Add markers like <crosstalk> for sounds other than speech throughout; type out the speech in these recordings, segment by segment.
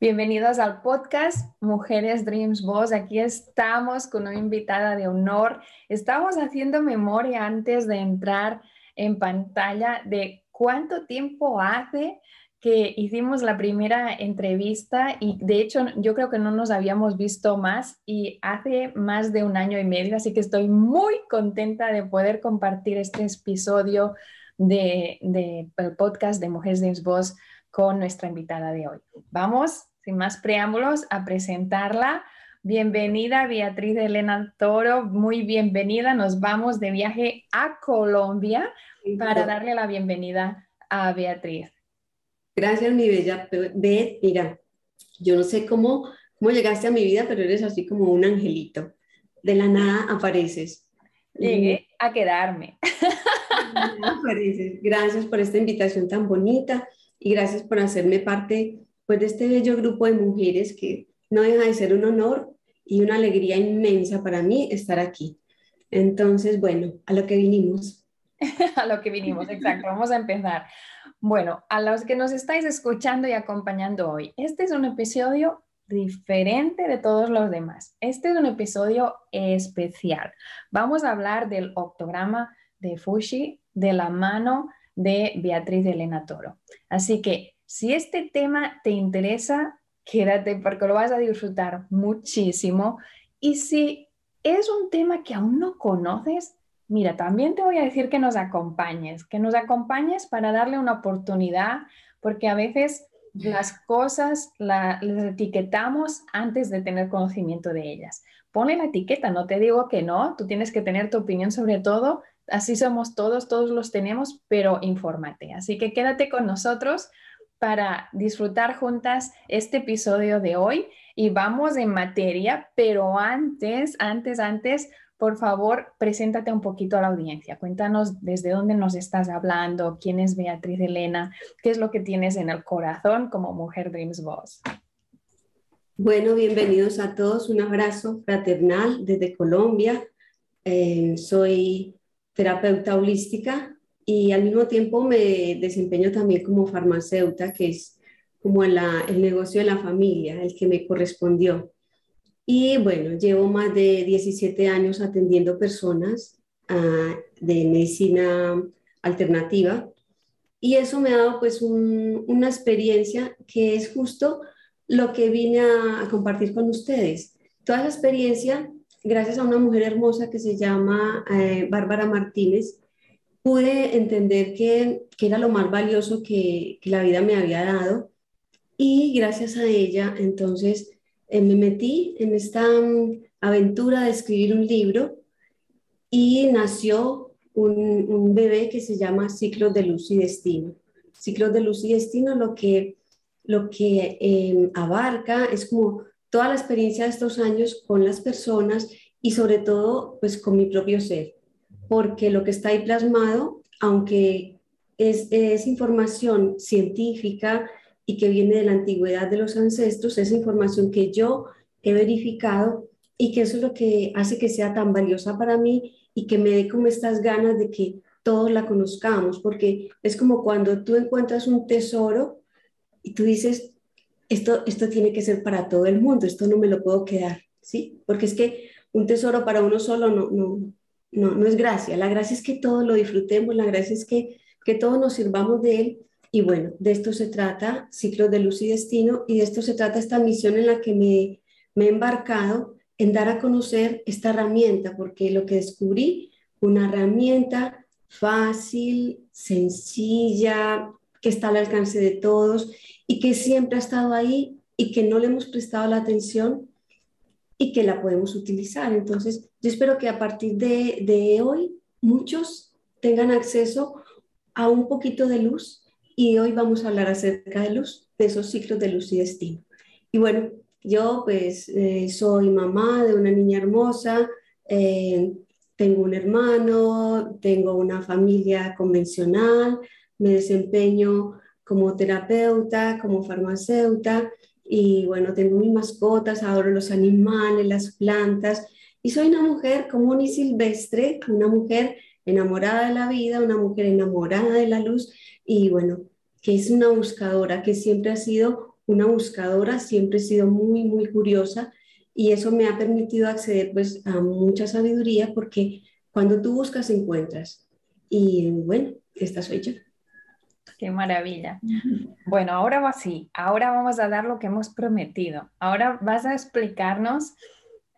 Bienvenidos al podcast Mujeres Dreams Boss. Aquí estamos con una invitada de honor. Estamos haciendo memoria antes de entrar en pantalla de cuánto tiempo hace que hicimos la primera entrevista y de hecho yo creo que no nos habíamos visto más y hace más de un año y medio, así que estoy muy contenta de poder compartir este episodio del de, podcast de Mujeres Dreams Boss con nuestra invitada de hoy. Vamos sin más preámbulos, a presentarla. Bienvenida Beatriz Elena Toro, muy bienvenida. Nos vamos de viaje a Colombia para darle la bienvenida a Beatriz. Gracias, mi bella Beth. Mira, yo no sé cómo, cómo llegaste a mi vida, pero eres así como un angelito. De la nada apareces. Llegué a quedarme. Apareces. Gracias por esta invitación tan bonita y gracias por hacerme parte pues de este bello grupo de mujeres que no deja de ser un honor y una alegría inmensa para mí estar aquí. Entonces, bueno, a lo que vinimos. <laughs> a lo que vinimos, exacto. Vamos a empezar. Bueno, a los que nos estáis escuchando y acompañando hoy, este es un episodio diferente de todos los demás. Este es un episodio especial. Vamos a hablar del octograma de Fushi de la mano de Beatriz Elena Toro. Así que si este tema te interesa, quédate porque lo vas a disfrutar muchísimo. Y si es un tema que aún no conoces, mira, también te voy a decir que nos acompañes, que nos acompañes para darle una oportunidad, porque a veces las cosas las etiquetamos antes de tener conocimiento de ellas. Ponle la etiqueta, no te digo que no, tú tienes que tener tu opinión sobre todo, así somos todos, todos los tenemos, pero infórmate. Así que quédate con nosotros para disfrutar juntas este episodio de hoy y vamos en materia, pero antes, antes, antes, por favor, preséntate un poquito a la audiencia. Cuéntanos desde dónde nos estás hablando, quién es Beatriz Elena, qué es lo que tienes en el corazón como Mujer Dreams Boss. Bueno, bienvenidos a todos. Un abrazo fraternal desde Colombia. Eh, soy terapeuta holística y al mismo tiempo me desempeño también como farmacéutica, que es como el negocio de la familia, el que me correspondió. Y bueno, llevo más de 17 años atendiendo personas ah, de medicina alternativa y eso me ha dado pues una experiencia que es justo lo que vine a, compartir con ustedes. Toda esa experiencia, gracias a una mujer hermosa que se llama eh, Bárbara Martínez, pude entender que, era lo más valioso que, la vida me había dado y gracias a ella entonces eh, me metí en esta mm, aventura de escribir un libro y nació un, bebé que se llama Ciclos de Luz y Destino. Ciclos de Luz y Destino lo que, lo que em, abarca es como toda la experiencia de estos años con las personas y sobre todo pues con mi propio ser porque lo que está ahí plasmado, aunque es, información científica y que viene de la antigüedad de los ancestros, es información que yo he verificado y que eso es lo que hace que sea tan valiosa para mí y que me dé como estas ganas de que todos la conozcamos, porque es como cuando tú encuentras un tesoro y tú dices, esto, esto tiene que ser para todo el mundo, esto no me lo puedo quedar, ¿sí? Porque es que un tesoro para uno solo no, no, no, no es gracia. La gracia es que todos lo disfrutemos, la gracia es que, que todos nos sirvamos de él. Y bueno, de esto se trata Ciclos de Luz y Destino y de esto se trata esta misión en la que me, me he embarcado, en dar a conocer esta herramienta, porque lo que descubrí, una herramienta fácil, sencilla, que está al alcance de todos y que siempre ha estado ahí y que no le hemos prestado la atención y que la podemos utilizar. Entonces, yo espero que a partir de, de hoy muchos tengan acceso a un poquito de luz y hoy vamos a hablar acerca de luz, de esos ciclos de luz y destino. Y bueno, yo pues eh, soy mamá de una niña hermosa, eh, tengo un hermano, tengo una familia convencional, me desempeño como terapeuta, como farmacéutica y bueno, tengo mis mascotas, adoro los animales, las plantas y soy una mujer común y silvestre, una mujer enamorada de la vida, una mujer enamorada de la luz y bueno, que es una buscadora, que siempre ha sido una buscadora, siempre he sido muy, muy curiosa y eso me ha permitido acceder pues a mucha sabiduría porque cuando tú buscas encuentras y bueno, esta soy yo. Qué maravilla. Bueno, ahora va así. Ahora vamos a dar lo que hemos prometido. Ahora vas a explicarnos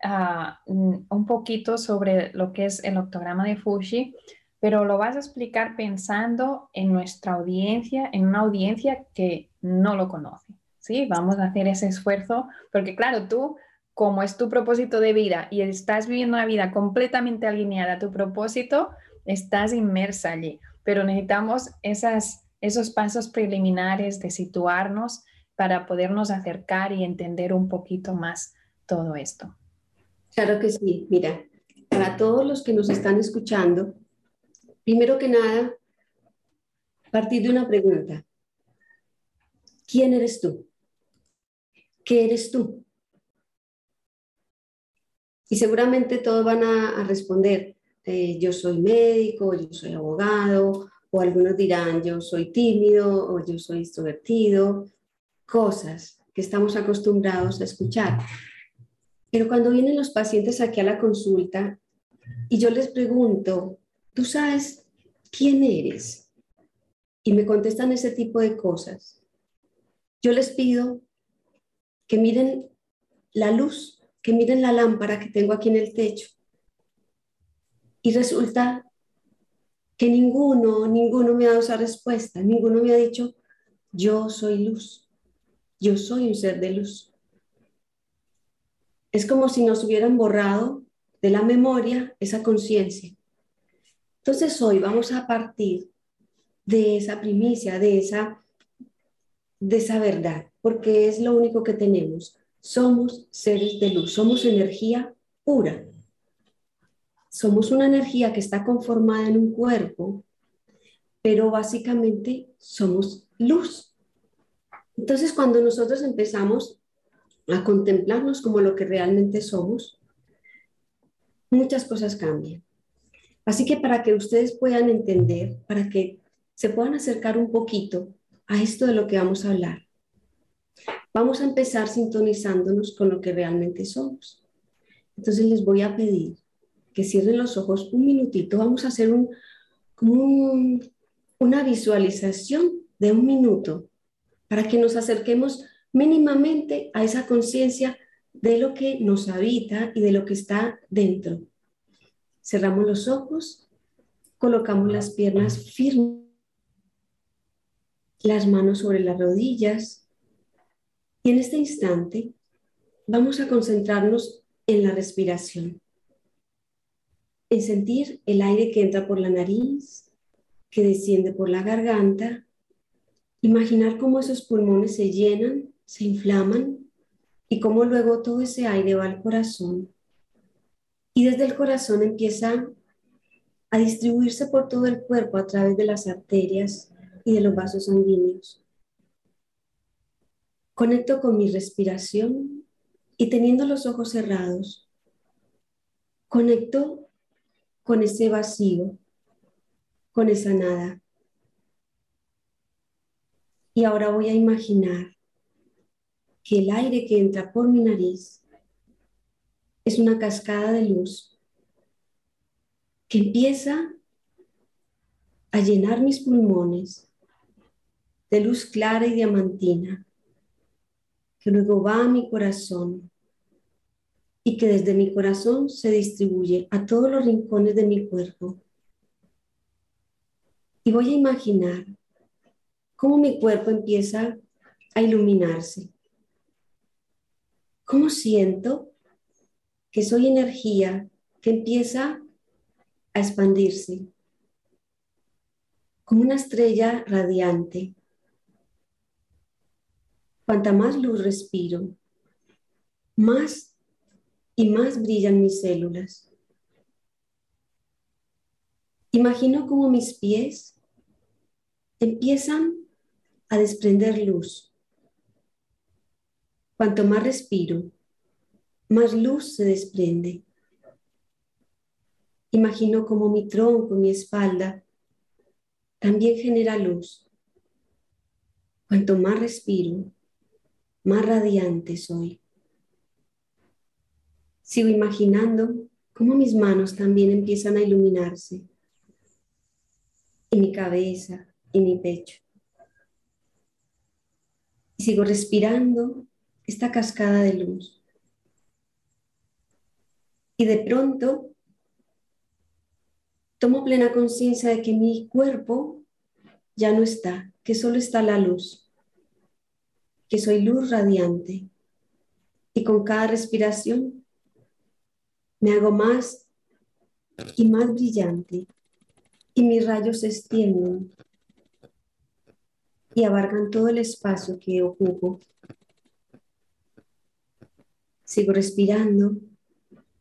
ah, un poquito sobre lo que es el octograma de Fushi, pero lo vas a explicar pensando en nuestra audiencia, en una audiencia que no lo conoce. ¿sí? Vamos a hacer ese esfuerzo, porque claro, tú, como es tu propósito de vida y estás viviendo una vida completamente alineada a tu propósito, estás inmersa allí, pero necesitamos esas esos pasos preliminares de situarnos para podernos acercar y entender un poquito más todo esto. Claro que sí, mira, para todos los que nos están escuchando, primero que nada, partir de una pregunta. ¿Quién eres tú? ¿Qué eres tú? Y seguramente todos van a, responder, eh, yo soy médico, yo soy abogado, o algunos dirán yo soy tímido o yo soy extrovertido, cosas que estamos acostumbrados a escuchar. Pero cuando vienen los pacientes aquí a la consulta y yo les pregunto, ¿tú sabes quién eres? Y me contestan ese tipo de cosas. Yo les pido que miren la luz, que miren la lámpara que tengo aquí en el techo. Y resulta que ninguno, ninguno me ha dado esa respuesta, ninguno me ha dicho, yo soy luz, yo soy un ser de luz. Es como si nos hubieran borrado de la memoria esa conciencia. Entonces hoy vamos a partir de esa primicia, de esa, de esa verdad, porque es lo único que tenemos. Somos seres de luz, somos energía pura somos una energía que está conformada en un cuerpo, pero básicamente somos luz. Entonces, cuando nosotros empezamos a contemplarnos como lo que realmente somos, muchas cosas cambian. Así que para que ustedes puedan entender, para que se puedan acercar un poquito a esto de lo que vamos a hablar, vamos a empezar sintonizándonos con lo que realmente somos. Entonces les voy a pedir que cierren los ojos un minutito. Vamos a hacer un, una visualización de un minuto para que nos acerquemos mínimamente a esa conciencia de lo que nos habita y de lo que está dentro. Cerramos los ojos, colocamos las piernas firmes, las manos sobre las rodillas y en este instante vamos a concentrarnos en la respiración en sentir el aire que entra por la nariz, que desciende por la garganta, imaginar cómo esos pulmones se llenan, se inflaman y cómo luego todo ese aire va al corazón. Y desde el corazón empieza a distribuirse por todo el cuerpo a través de las arterias y de los vasos sanguíneos. Conecto con mi respiración y teniendo los ojos cerrados, conecto con ese vacío, con esa nada. Y ahora voy a imaginar que el aire que entra por mi nariz es una cascada de luz que empieza a llenar mis pulmones de luz clara y diamantina, que luego va a mi corazón y que desde mi corazón se distribuye a todos los rincones de mi cuerpo. Y voy a imaginar cómo mi cuerpo empieza a iluminarse. ¿Cómo siento que soy energía que empieza a expandirse? Como una estrella radiante. Cuanta más luz respiro, más y más brillan mis células. Imagino como mis pies empiezan a desprender luz. Cuanto más respiro, más luz se desprende. Imagino como mi tronco, mi espalda, también genera luz. Cuanto más respiro, más radiante soy. Sigo imaginando cómo mis manos también empiezan a iluminarse. Y mi cabeza y mi pecho. Y sigo respirando esta cascada de luz. Y de pronto tomo plena conciencia de que mi cuerpo ya no está, que solo está la luz, que soy luz radiante. Y con cada respiración me hago más y más brillante y mis rayos se extienden y abarcan todo el espacio que ocupo. Sigo respirando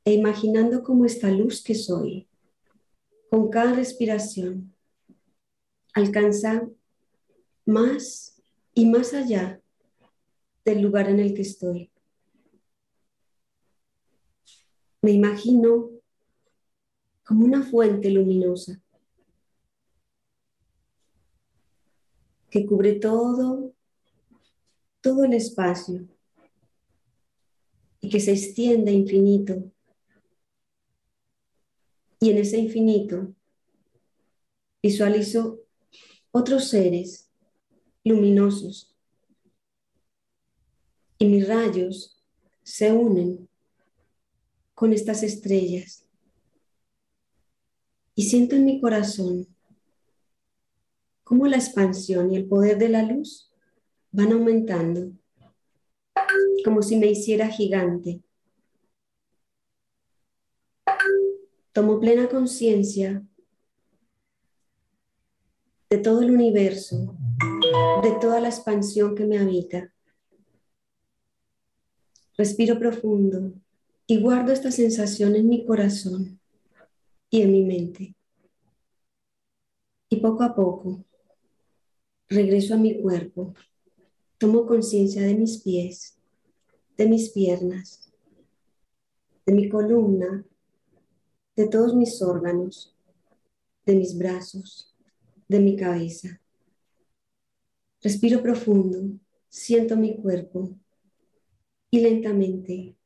e imaginando cómo esta luz que soy, con cada respiración, alcanza más y más allá del lugar en el que estoy. Me imagino como una fuente luminosa que cubre todo, todo el espacio y que se extiende infinito. Y en ese infinito visualizo otros seres luminosos y mis rayos se unen con estas estrellas. Y siento en mi corazón cómo la expansión y el poder de la luz van aumentando, como si me hiciera gigante. Tomo plena conciencia de todo el universo, de toda la expansión que me habita. Respiro profundo y guardo esta sensación en mi corazón y en mi mente. Y poco a poco regreso a mi cuerpo, tomo conciencia de mis pies, de mis piernas, de mi columna, de todos mis órganos, de mis brazos, de mi cabeza. Respiro profundo, siento mi cuerpo y lentamente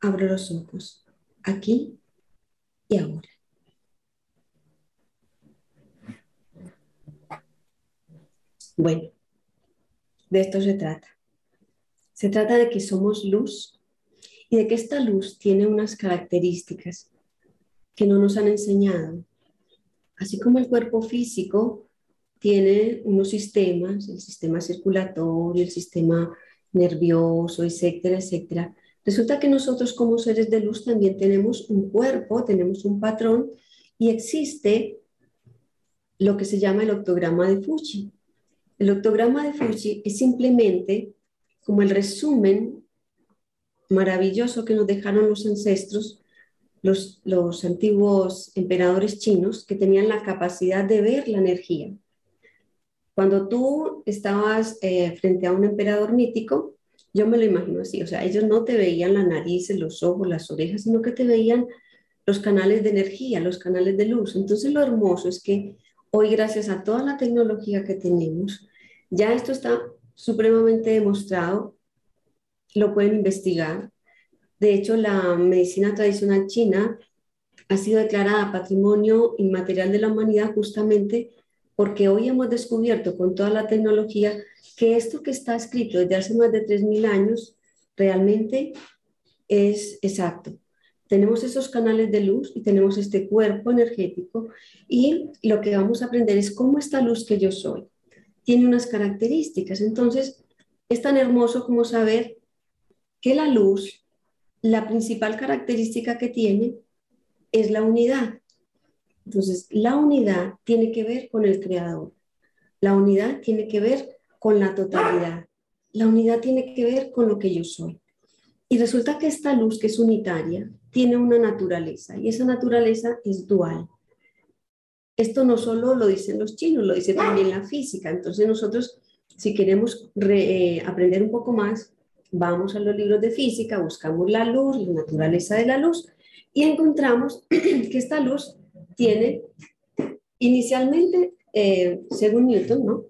abro los ojos, aquí y ahora. Bueno, de esto se trata. Se trata de que somos luz y de que esta luz tiene unas características que no nos han enseñado. Así como el cuerpo físico tiene unos sistemas, el sistema circulatorio, el sistema nervioso, etcétera, etcétera, Resulta que nosotros como seres de luz también tenemos un cuerpo, tenemos un patrón y existe lo que se llama el octograma de Fuji. El octograma de Fuji es simplemente como el resumen maravilloso que nos dejaron los ancestros, los, antiguos emperadores chinos que tenían la capacidad de ver la energía. Cuando tú estabas eh, frente a un emperador mítico, yo me lo imagino así, o sea, ellos no te veían la nariz, los ojos, las orejas, sino que te veían los canales de energía, los canales de luz. Entonces lo hermoso es que hoy, gracias a toda la tecnología que tenemos, ya esto está supremamente demostrado, lo pueden investigar. De hecho, la medicina tradicional china ha sido declarada patrimonio inmaterial de la humanidad justamente porque hoy hemos descubierto con toda la tecnología que esto que está escrito desde hace más de 3.000 años realmente es exacto. Tenemos esos canales de luz y tenemos este cuerpo energético y lo que vamos a aprender es cómo esta luz que yo soy tiene unas características. Entonces, es tan hermoso como saber que la luz, la principal característica que tiene es la unidad. Entonces, la unidad tiene que ver con el creador. La unidad tiene que ver con la totalidad. La unidad tiene que ver con lo que yo soy. Y resulta que esta luz que es unitaria tiene una naturaleza y esa naturaleza es dual. Esto no solo lo dicen los chinos, lo dice también la física. Entonces nosotros, si queremos eh, aprender un poco más, vamos a los libros de física, buscamos la luz, la naturaleza de la luz y encontramos <clears throat> que esta luz tiene inicialmente, eh, según Newton, ¿no?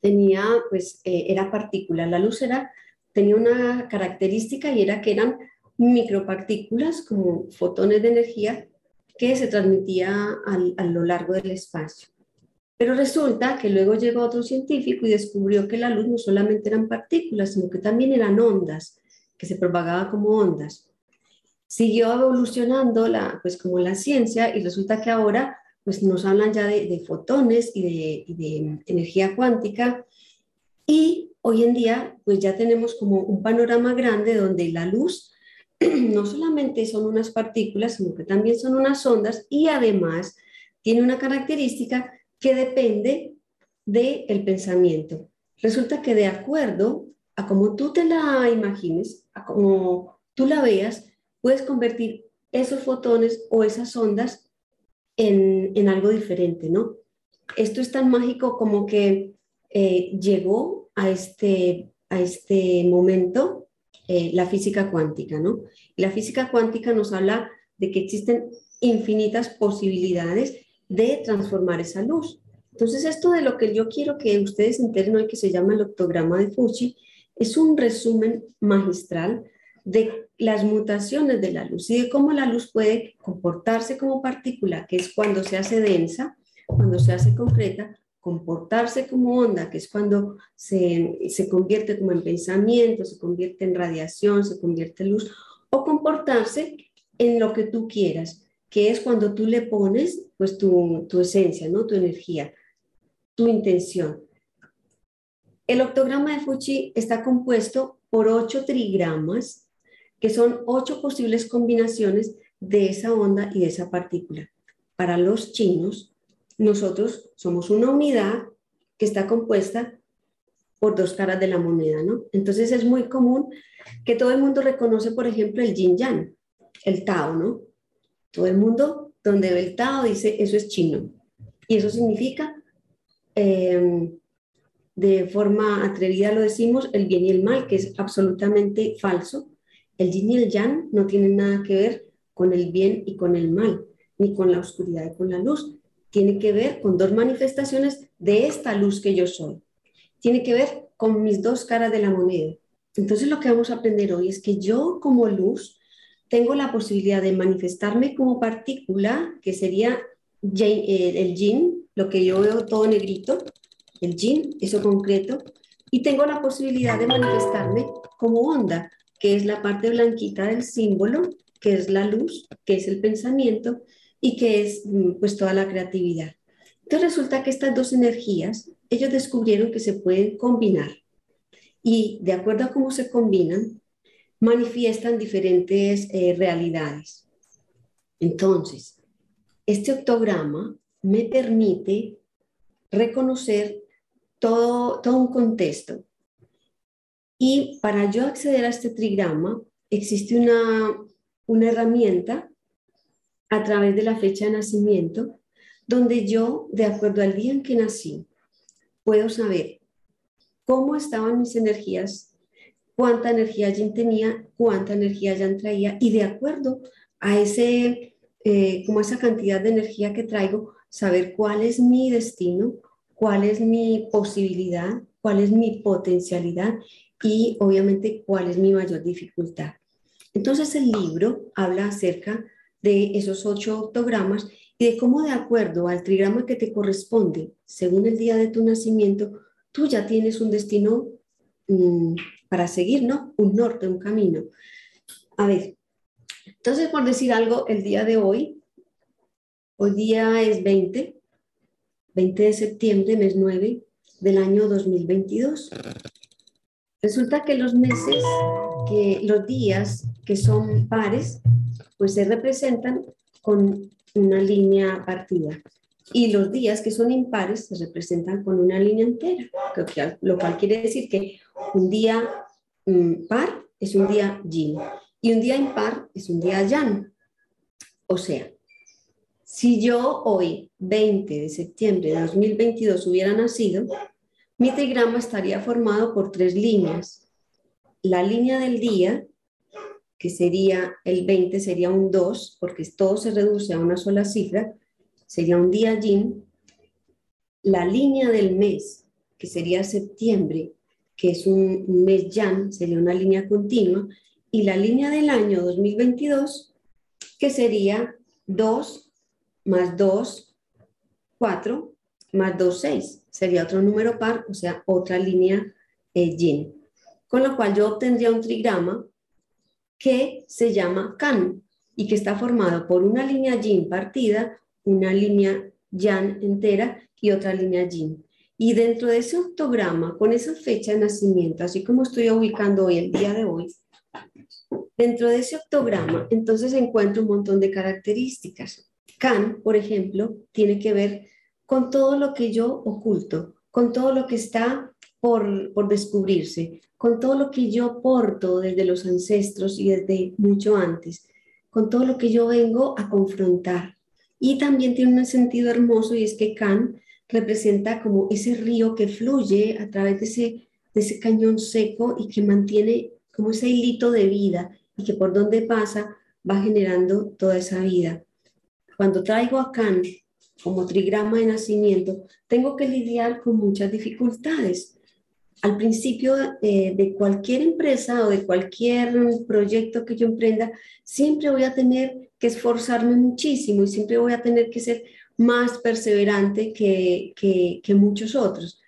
Tenía, pues, eh, era partícula. La luz era tenía una característica y era que eran micropartículas como fotones de energía que se transmitía a lo largo del espacio. Pero resulta que luego llegó otro científico y descubrió que la luz no solamente eran partículas, sino que también eran ondas, que se propagaban como ondas. Siguió evolucionando la, pues como la ciencia y resulta que ahora pues nos hablan ya de, fotones y de, de energía cuántica y hoy en día pues ya tenemos como un panorama grande donde la luz <clears throat> no solamente son unas partículas, sino que también son unas ondas y además tiene una característica que depende del el pensamiento. Resulta que de acuerdo a como tú te la imagines, a como tú la veas, puedes convertir esos fotones o esas ondas en, en algo diferente, ¿no? Esto es tan mágico como que eh, llegó a este, a este momento eh, la física cuántica, ¿no? la física cuántica nos habla de que existen infinitas posibilidades de transformar esa luz. Entonces, esto de lo que yo quiero que ustedes enteren hoy, que se llama el octograma de Fuji, es un resumen magistral de las mutaciones de la luz y de cómo la luz puede comportarse como partícula, que es cuando se hace densa, cuando se hace concreta, comportarse como onda, que es cuando se, se, convierte como en pensamiento, se convierte en radiación, se convierte en luz, o comportarse en lo que tú quieras, que es cuando tú le pones pues tu, tu esencia, ¿no? tu energía, tu intención. El octograma de Fuji está compuesto por ocho trigramas, que son ocho posibles combinaciones de esa onda y de esa partícula. Para los chinos, nosotros somos una unidad que está compuesta por dos caras de la moneda, ¿no? Entonces es muy común que todo el mundo reconoce, por ejemplo, el yin yang, el Tao, ¿no? Todo el mundo donde ve el Tao dice, eso es chino. Y eso significa, em, de forma atrevida lo decimos, el bien y el mal, que es absolutamente falso. El yin y el yang no tienen nada que ver con el bien y con el mal, ni con la oscuridad y con la luz tiene que ver con dos manifestaciones de esta luz que yo soy. Tiene que ver con mis dos caras de la moneda. Entonces lo que vamos a aprender hoy es que yo como luz tengo la posibilidad de manifestarme como partícula, que sería eh, el yin, lo que yo veo todo negrito, el yin, eso concreto, y tengo la posibilidad de manifestarme como onda, que es la parte blanquita del símbolo, que es la luz, que es el pensamiento, y que es mm, pues toda la creatividad. Entonces resulta que estas dos energías, ellos descubrieron que se pueden combinar y de acuerdo a cómo se combinan, manifiestan diferentes eh, realidades. Entonces, este octograma me permite reconocer todo, todo un contexto. Y para yo acceder a este trigrama, existe una, una herramienta a través de la fecha de nacimiento, donde yo, de acuerdo al día en que nací, puedo saber cómo estaban mis energías, cuánta energía ya tenía, cuánta energía ya traía, y de acuerdo a ese, eh, como esa cantidad de energía que traigo, saber cuál es mi destino, cuál es mi posibilidad, cuál es mi potencialidad y obviamente cuál es mi mayor dificultad. Entonces el libro habla acerca de esos ocho octogramas y de cómo de acuerdo al trigrama que te corresponde, según el día de tu nacimiento, tú ya tienes un destino mm, para seguir, ¿no? Un norte, un camino. A ver, entonces por decir algo, el día de hoy, hoy día es 20, 20 de septiembre, mes 9 del año 2022. Resulta que los meses, que los días que son pares, pues se representan con una línea partida. Y los días que son impares se representan con una línea entera, lo cual quiere decir que un día mm, par es un día yin y un día impar es un día yang. O sea, si yo hoy, 20 de septiembre de 2022, hubiera nacido, mi trigrama estaría formado por tres líneas. La línea del día, que sería el 20, sería un 2, porque todo se reduce a una sola cifra, sería un día yin. La línea del mes, que sería septiembre, que es un, mes yang, sería una línea continua. Y la línea del año 2022, que sería 2 más 2, 4, más 2, 6. Sería otro número par, o sea, otra línea eh, yin. Con lo cual yo obtendría un trigrama que se llama kan y que está formado por una línea yin partida, una línea yang entera y otra línea yin. Y dentro de ese octograma, con esa fecha de nacimiento, así como estoy ubicando hoy, el día de hoy, dentro de ese octograma, entonces encuentro un montón de características. Kan, por ejemplo, tiene que ver con todo lo que yo oculto, con todo lo que está por, por descubrirse, con todo lo que yo porto desde los ancestros y desde mucho antes, con todo lo que yo vengo a confrontar. Y también tiene un sentido hermoso y es que Kan representa como ese río que fluye a través de ese, de ese cañón seco y que mantiene como ese hilito de vida y que por donde pasa va generando toda esa vida. Cuando traigo a Can como trigrama de nacimiento, tengo que lidiar con muchas dificultades. Al principio eh, de cualquier empresa o de cualquier proyecto que yo emprenda, siempre voy a tener que esforzarme muchísimo y siempre voy a tener que ser más perseverante que, que, que muchos otros,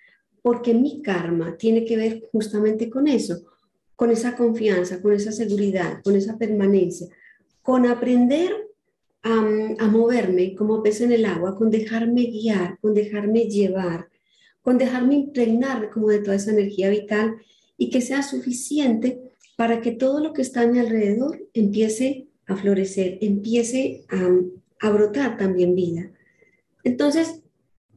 porque mi karma tiene que ver justamente con eso, con esa confianza, con esa seguridad, con esa permanencia, con aprender a, moverme como pez en el agua, con dejarme guiar, con dejarme llevar, con dejarme impregnar como de toda esa energía vital y que sea suficiente para que todo lo que está a mi alrededor empiece a florecer, empiece a, a brotar también vida. Entonces,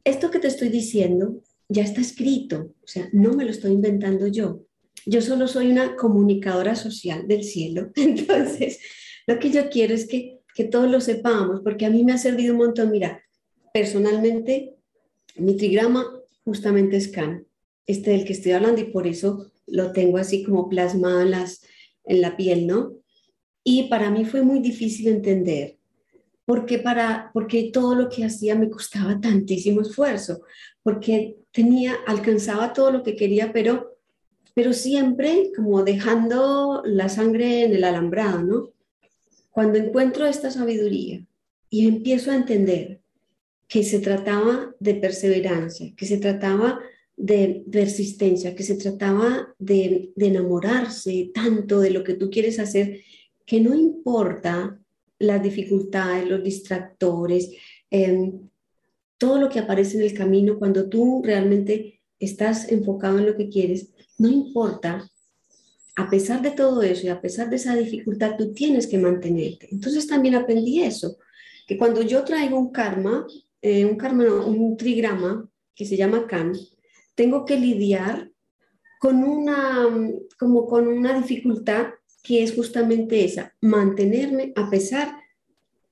esto que te estoy diciendo ya está escrito, o sea, no me lo estoy inventando yo. Yo solo soy una comunicadora social del cielo. <laughs> Entonces, lo que yo quiero es que que todos lo sepamos, porque a mí me ha servido un montón. Mira, personalmente, mi trigrama justamente es Can, este del que estoy hablando, y por eso lo tengo así como plasmado en, en la piel, ¿no? Y para mí fue muy difícil entender, porque, para, porque todo lo que hacía me costaba tantísimo esfuerzo, porque tenía, alcanzaba todo lo que quería, pero, pero siempre como dejando la sangre en el alambrado, ¿no? Cuando encuentro esta sabiduría y empiezo a entender que se trataba de perseverancia, que se trataba de persistencia, que se trataba de, enamorarse tanto de lo que tú quieres hacer, que no importa las dificultades, los distractores, em, todo lo que aparece en el camino, cuando tú realmente estás enfocado en lo que quieres, no importa a pesar de todo eso y a pesar de esa dificultad, tú tienes que mantenerte. Entonces también aprendí eso, que cuando yo traigo un karma, eh, un karma, un trigrama que se llama Kan, tengo que lidiar con una, como con una dificultad que es justamente esa, mantenerme a pesar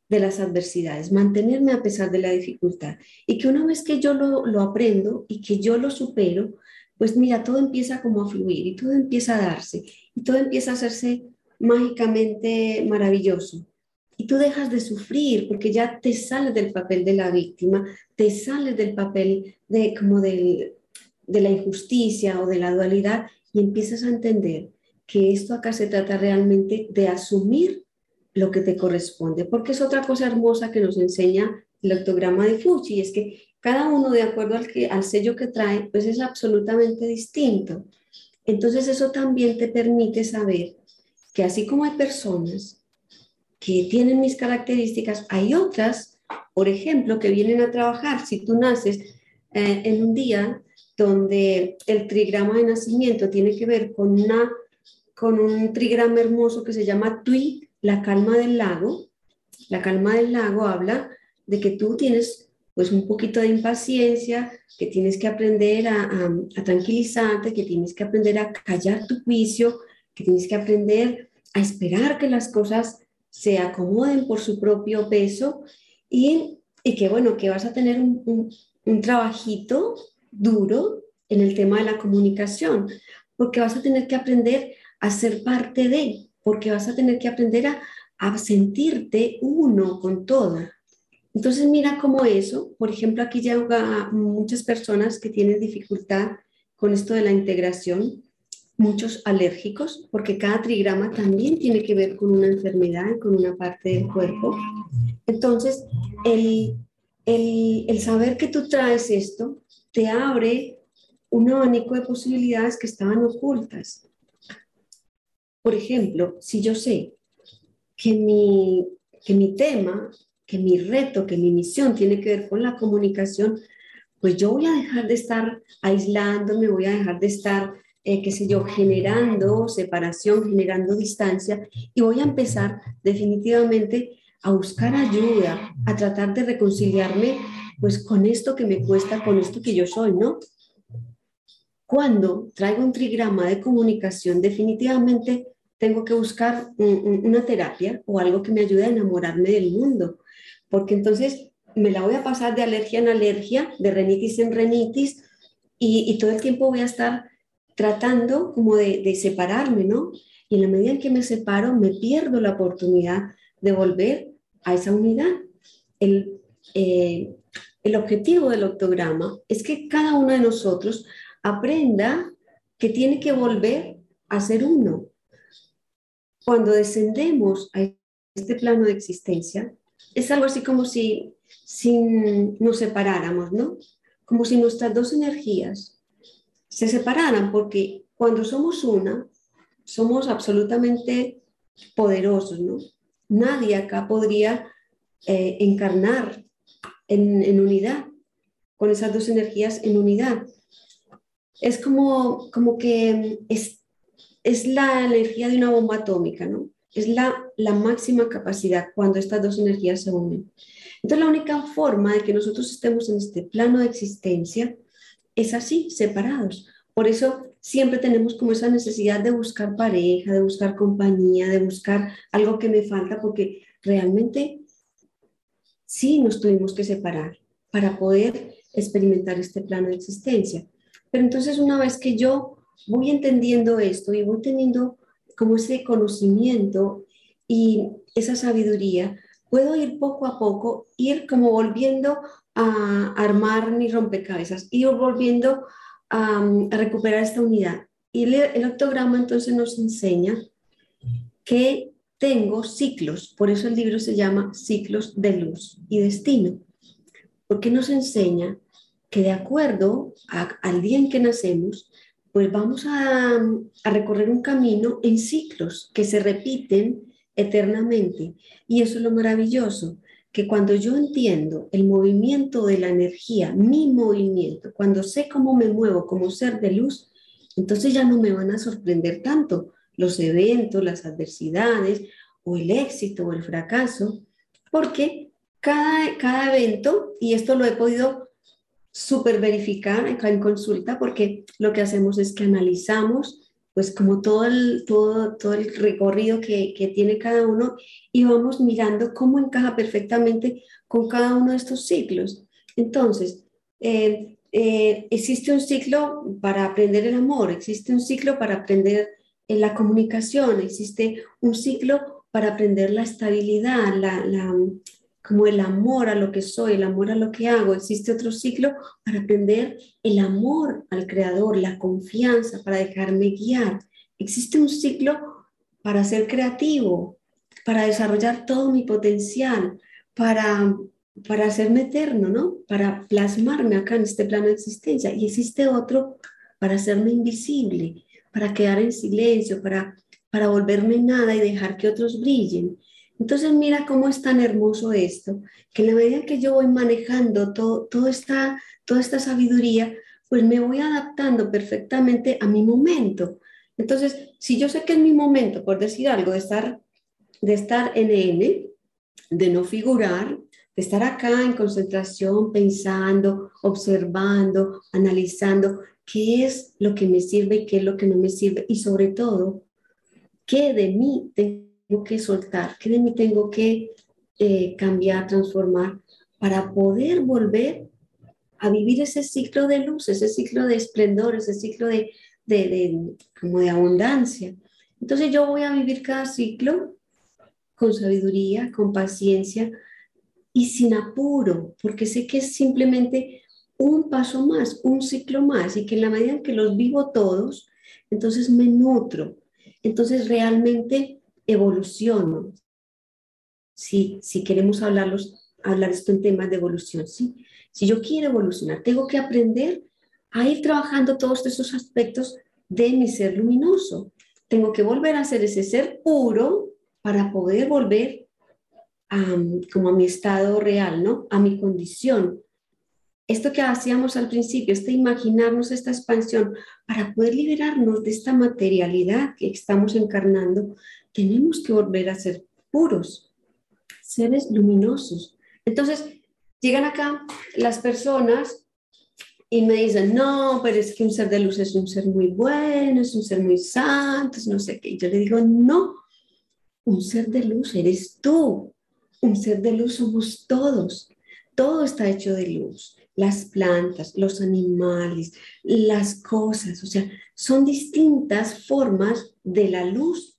de las adversidades, mantenerme a pesar de la dificultad. Y que una vez que yo lo, lo aprendo y que yo lo supero, pues mira, todo empieza como a fluir y todo empieza a darse y todo empieza a hacerse mágicamente maravilloso. Y tú dejas de sufrir porque ya te sales del papel de la víctima, te sales del papel de como de la injusticia o de la dualidad y empiezas a entender que esto acá se trata realmente de asumir lo que te corresponde, porque es otra cosa hermosa que nos enseña el octograma de Fuchi, es que cada uno de acuerdo al, que, al sello que trae, pues es absolutamente distinto. Entonces eso también te permite saber que así como hay personas que tienen mis características, hay otras, por ejemplo, que vienen a trabajar. Si tú naces eh, en un día donde el trigrama de nacimiento tiene que ver con, una, con un trigrama hermoso que se llama Tui, la calma del lago. La calma del lago habla de que tú tienes pues un poquito de impaciencia, que tienes que aprender a, a, tranquilizarte, que tienes que aprender a callar tu juicio, que tienes que aprender a esperar que las cosas se acomoden por su propio peso y, y que bueno, que vas a tener un, un, trabajito duro en el tema de la comunicación, porque vas a tener que aprender a ser parte de, porque vas a tener que aprender a, a sentirte uno con todo. Entonces mira cómo eso, por ejemplo, aquí llega muchas personas que tienen dificultad con esto de la integración, muchos alérgicos, porque cada trigrama también tiene que ver con una enfermedad, con una parte del cuerpo. Entonces, el, el, el saber que tú traes esto te abre un abanico de posibilidades que estaban ocultas. Por ejemplo, si yo sé que mi, que mi tema, que mi reto, que mi misión tiene que ver con la comunicación, pues yo voy a dejar de estar aislándome, voy a dejar de estar, eh, qué sé yo, generando separación, generando distancia y voy a empezar definitivamente a buscar ayuda, a tratar de reconciliarme pues con esto que me cuesta, con esto que yo soy, ¿no? Cuando traigo un trigrama de comunicación, definitivamente tengo que buscar una terapia o algo que me ayude a enamorarme del mundo, porque entonces me la voy a pasar de alergia en alergia, de renitis en renitis, y, todo el tiempo voy a estar tratando como de, separarme, ¿no? Y en la medida en que me separo, me pierdo la oportunidad de volver a esa unidad. El, eh, el objetivo del octograma es que cada uno de nosotros aprenda que tiene que volver a ser uno. Cuando descendemos a este plano de existencia, es algo así como si, si nos separáramos, ¿no? Como si nuestras dos energías se separaran, porque cuando somos una, somos absolutamente poderosos, ¿no? Nadie acá podría eh, encarnar en, en, unidad, con esas dos energías en unidad. Es como, como que es, es la energía de una bomba atómica, ¿no? Es la, la máxima capacidad cuando estas dos energías se unen. Entonces la única forma de que nosotros estemos en este plano de existencia es así, separados. Por eso siempre tenemos como esa necesidad de buscar pareja, de buscar compañía, de buscar algo que me falta, porque realmente sí nos tuvimos que separar para poder experimentar este plano de existencia. Pero entonces una vez que yo voy entendiendo esto y voy teniendo como ese conocimiento y esa sabiduría, puedo ir poco a poco, ir como volviendo a armar mi rompecabezas, ir volviendo a, recuperar esta unidad. Y el, el octograma entonces nos enseña que tengo ciclos, por eso el libro se llama Ciclos de Luz y Destino, porque nos enseña que de acuerdo al día en que nacemos, pues vamos a, recorrer un camino en ciclos que se repiten eternamente. Y eso es lo maravilloso, que cuando yo entiendo el movimiento de la energía, mi movimiento, cuando sé cómo me muevo como ser de luz, entonces ya no me van a sorprender tanto, los eventos, las adversidades o el éxito o el fracaso, porque cada, cada evento, y esto lo he podido super verificar acá en consulta, porque lo que hacemos es que analizamos pues como todo el, todo, todo el recorrido que, que tiene cada uno y vamos mirando cómo encaja perfectamente con cada uno de estos ciclos. Entonces, eh, eh, existe un ciclo para aprender el amor, existe un ciclo para aprender en la comunicación, existe un ciclo para aprender la estabilidad, la, como el amor a lo que soy, el amor a lo que hago. Existe otro ciclo para aprender el amor al creador, la confianza, para dejarme guiar. Existe un ciclo para ser creativo, para desarrollar todo mi potencial, para, para hacerme eterno, ¿no? Para plasmarme acá en este plano de existencia. Y existe otro para hacerme invisible, para quedar en silencio, para para volverme nada y dejar que otros brillen. Entonces mira cómo es tan hermoso esto, que en la medida que yo voy manejando todo, todo esta, toda esta sabiduría, pues me voy adaptando perfectamente a mi momento. Entonces, si yo sé que en mi momento, por decir algo, de estar, de estar en N, de no figurar, de estar acá en concentración, pensando, observando, analizando qué es lo que me sirve y qué es lo que no me sirve y sobre todo, qué de mí tengo que soltar, qué de mí tengo que eh, cambiar, transformar para poder volver a vivir ese ciclo de luz, ese ciclo de esplendor, ese ciclo de, de, como de abundancia. Entonces yo voy a vivir cada ciclo con sabiduría, con paciencia, y sin apuro, porque sé que es simplemente un paso más, un ciclo más, y que en la medida en que los vivo todos, entonces me nutro, entonces realmente evoluciono. Si, si queremos hablarlos, hablar esto en temas de evolución, ¿sí? Si yo quiero evolucionar, tengo que aprender a ir trabajando todos esos aspectos de mi ser luminoso. Tengo que volver a ser ese ser puro para poder volver como a mi estado real, ¿no? A mi condición. Esto que hacíamos al principio, este imaginarnos esta expansión, para poder liberarnos de esta materialidad que estamos encarnando, tenemos que volver a ser puros, seres luminosos. Entonces, llegan acá las personas y me dicen, no, pero es que un ser de luz es un ser muy bueno, es un ser muy santo, no sé qué. Y yo le digo, no, un ser de luz eres tú, un ser de luz somos todos. Todo está hecho de luz. Las plantas, los animales, las cosas, o sea, son distintas formas de la luz.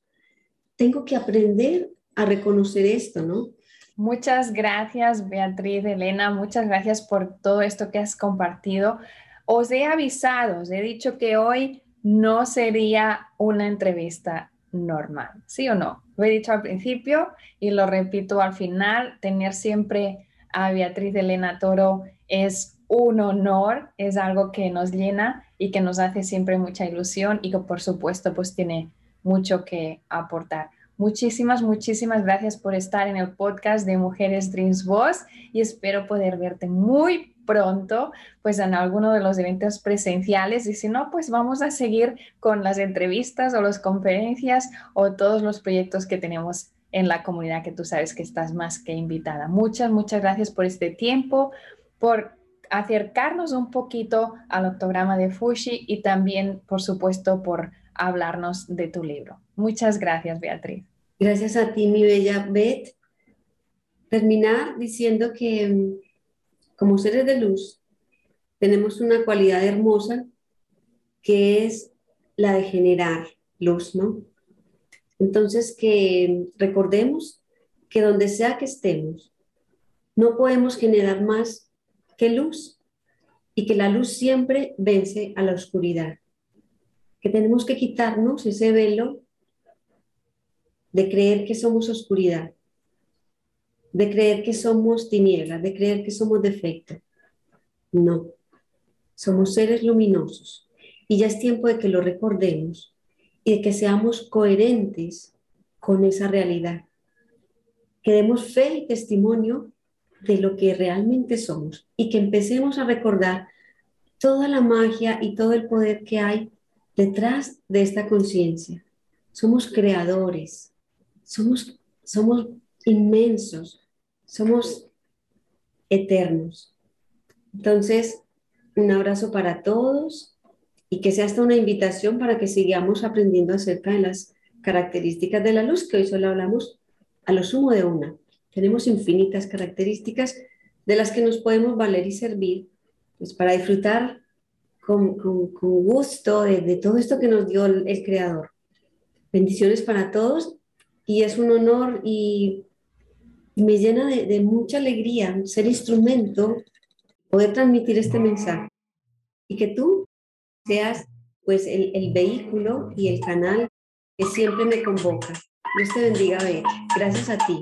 Tengo que aprender a reconocer esto, ¿no? Muchas gracias, Beatriz, Elena, muchas gracias por todo esto que has compartido. Os he avisado, os he dicho que hoy no sería una entrevista normal, ¿sí o no? Lo he dicho al principio y lo repito al final, tener siempre a Beatriz Elena Toro es un honor, es algo que nos llena y que nos hace siempre mucha ilusión y que por supuesto pues tiene mucho que aportar. Muchísimas, muchísimas gracias por estar en el podcast de Mujeres Dreams Boss y espero poder verte muy pronto, pues en alguno de los eventos presenciales y si no, pues vamos a seguir con las entrevistas o las conferencias o todos los proyectos que tenemos en la comunidad que tú sabes que estás más que invitada. Muchas, muchas gracias por este tiempo, por acercarnos un poquito al octograma de Fushi y también, por supuesto, por hablarnos de tu libro. Muchas gracias, Beatriz. Gracias a ti, mi bella Beth. Terminar diciendo que como seres de luz, tenemos una cualidad hermosa que es la de generar luz, ¿no? Entonces, que recordemos que donde sea que estemos, no podemos generar más que luz y que la luz siempre vence a la oscuridad. Que tenemos que quitarnos ese velo de creer que somos oscuridad de creer que somos tinieblas, de creer que somos defecto. No, somos seres luminosos y ya es tiempo de que lo recordemos y de que seamos coherentes con esa realidad. Que demos fe y testimonio de lo que realmente somos y que empecemos a recordar toda la magia y todo el poder que hay detrás de esta conciencia. Somos creadores, somos, somos inmensos, somos eternos. Entonces, un abrazo para todos y que sea hasta una invitación para que sigamos aprendiendo acerca de las características de la luz, que hoy solo hablamos a lo sumo de una. Tenemos infinitas características de las que nos podemos valer y servir pues, para disfrutar con, gusto de, de, todo esto que nos dio el Creador. Bendiciones para todos y es un honor y me llena de, mucha alegría ser instrumento, poder transmitir este mensaje y que tú seas pues el, el vehículo y el canal que siempre me convoca. Dios te bendiga, Gracias a ti.